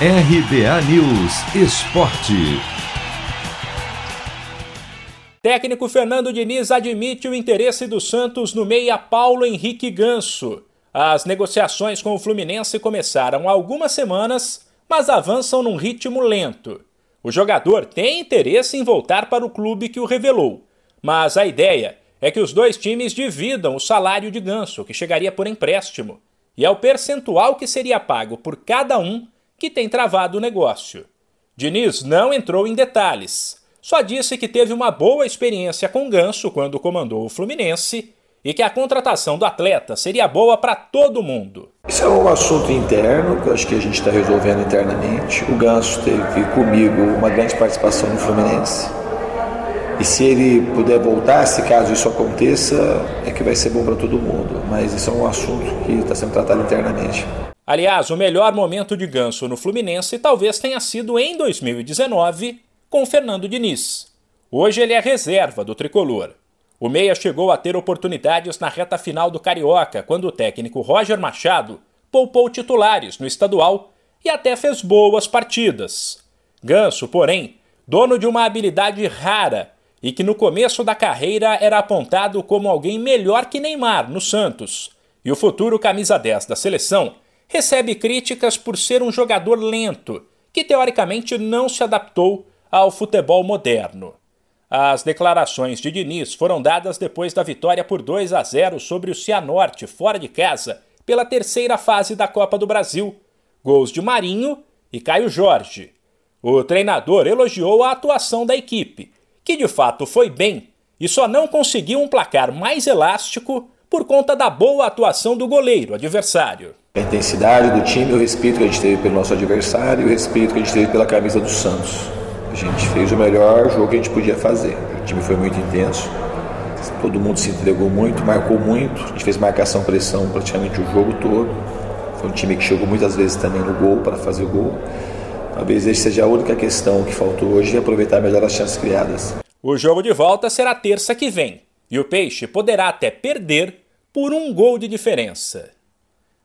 RBA News Esporte. Técnico Fernando Diniz admite o interesse do Santos no meia Paulo Henrique Ganso. As negociações com o Fluminense começaram há algumas semanas, mas avançam num ritmo lento. O jogador tem interesse em voltar para o clube que o revelou, mas a ideia é que os dois times dividam o salário de Ganso, que chegaria por empréstimo, e é o percentual que seria pago por cada um que tem travado o negócio. Diniz não entrou em detalhes, só disse que teve uma boa experiência com Ganso quando comandou o Fluminense e que a contratação do atleta seria boa para todo mundo. Isso é um assunto interno que eu acho que a gente está resolvendo internamente. O Ganso teve comigo uma grande participação no Fluminense. E se ele puder voltar, se caso isso aconteça, é que vai ser bom para todo mundo. Mas isso é um assunto que está sendo tratado internamente. Aliás, o melhor momento de Ganso no Fluminense talvez tenha sido em 2019 com Fernando Diniz. Hoje ele é reserva do tricolor. O Meia chegou a ter oportunidades na reta final do Carioca, quando o técnico Roger Machado poupou titulares no estadual e até fez boas partidas. Ganso, porém, dono de uma habilidade rara e que no começo da carreira era apontado como alguém melhor que Neymar no Santos, e o futuro camisa 10 da seleção recebe críticas por ser um jogador lento, que teoricamente não se adaptou ao futebol moderno. As declarações de Diniz foram dadas depois da vitória por 2 a 0 sobre o Cianorte, fora de casa, pela terceira fase da Copa do Brasil. Gols de Marinho e Caio Jorge. O treinador elogiou a atuação da equipe, que de fato foi bem e só não conseguiu um placar mais elástico por conta da boa atuação do goleiro adversário. A intensidade do time, o respeito que a gente teve pelo nosso adversário e o respeito que a gente teve pela camisa do Santos. A gente fez o melhor jogo que a gente podia fazer. O time foi muito intenso, todo mundo se entregou muito, marcou muito. A gente fez marcação, pressão praticamente o jogo todo. Foi um time que chegou muitas vezes também no gol para fazer o gol. Talvez essa seja a única questão que faltou hoje e aproveitar melhor as chances criadas. O jogo de volta será terça que vem e o Peixe poderá até perder por um gol de diferença.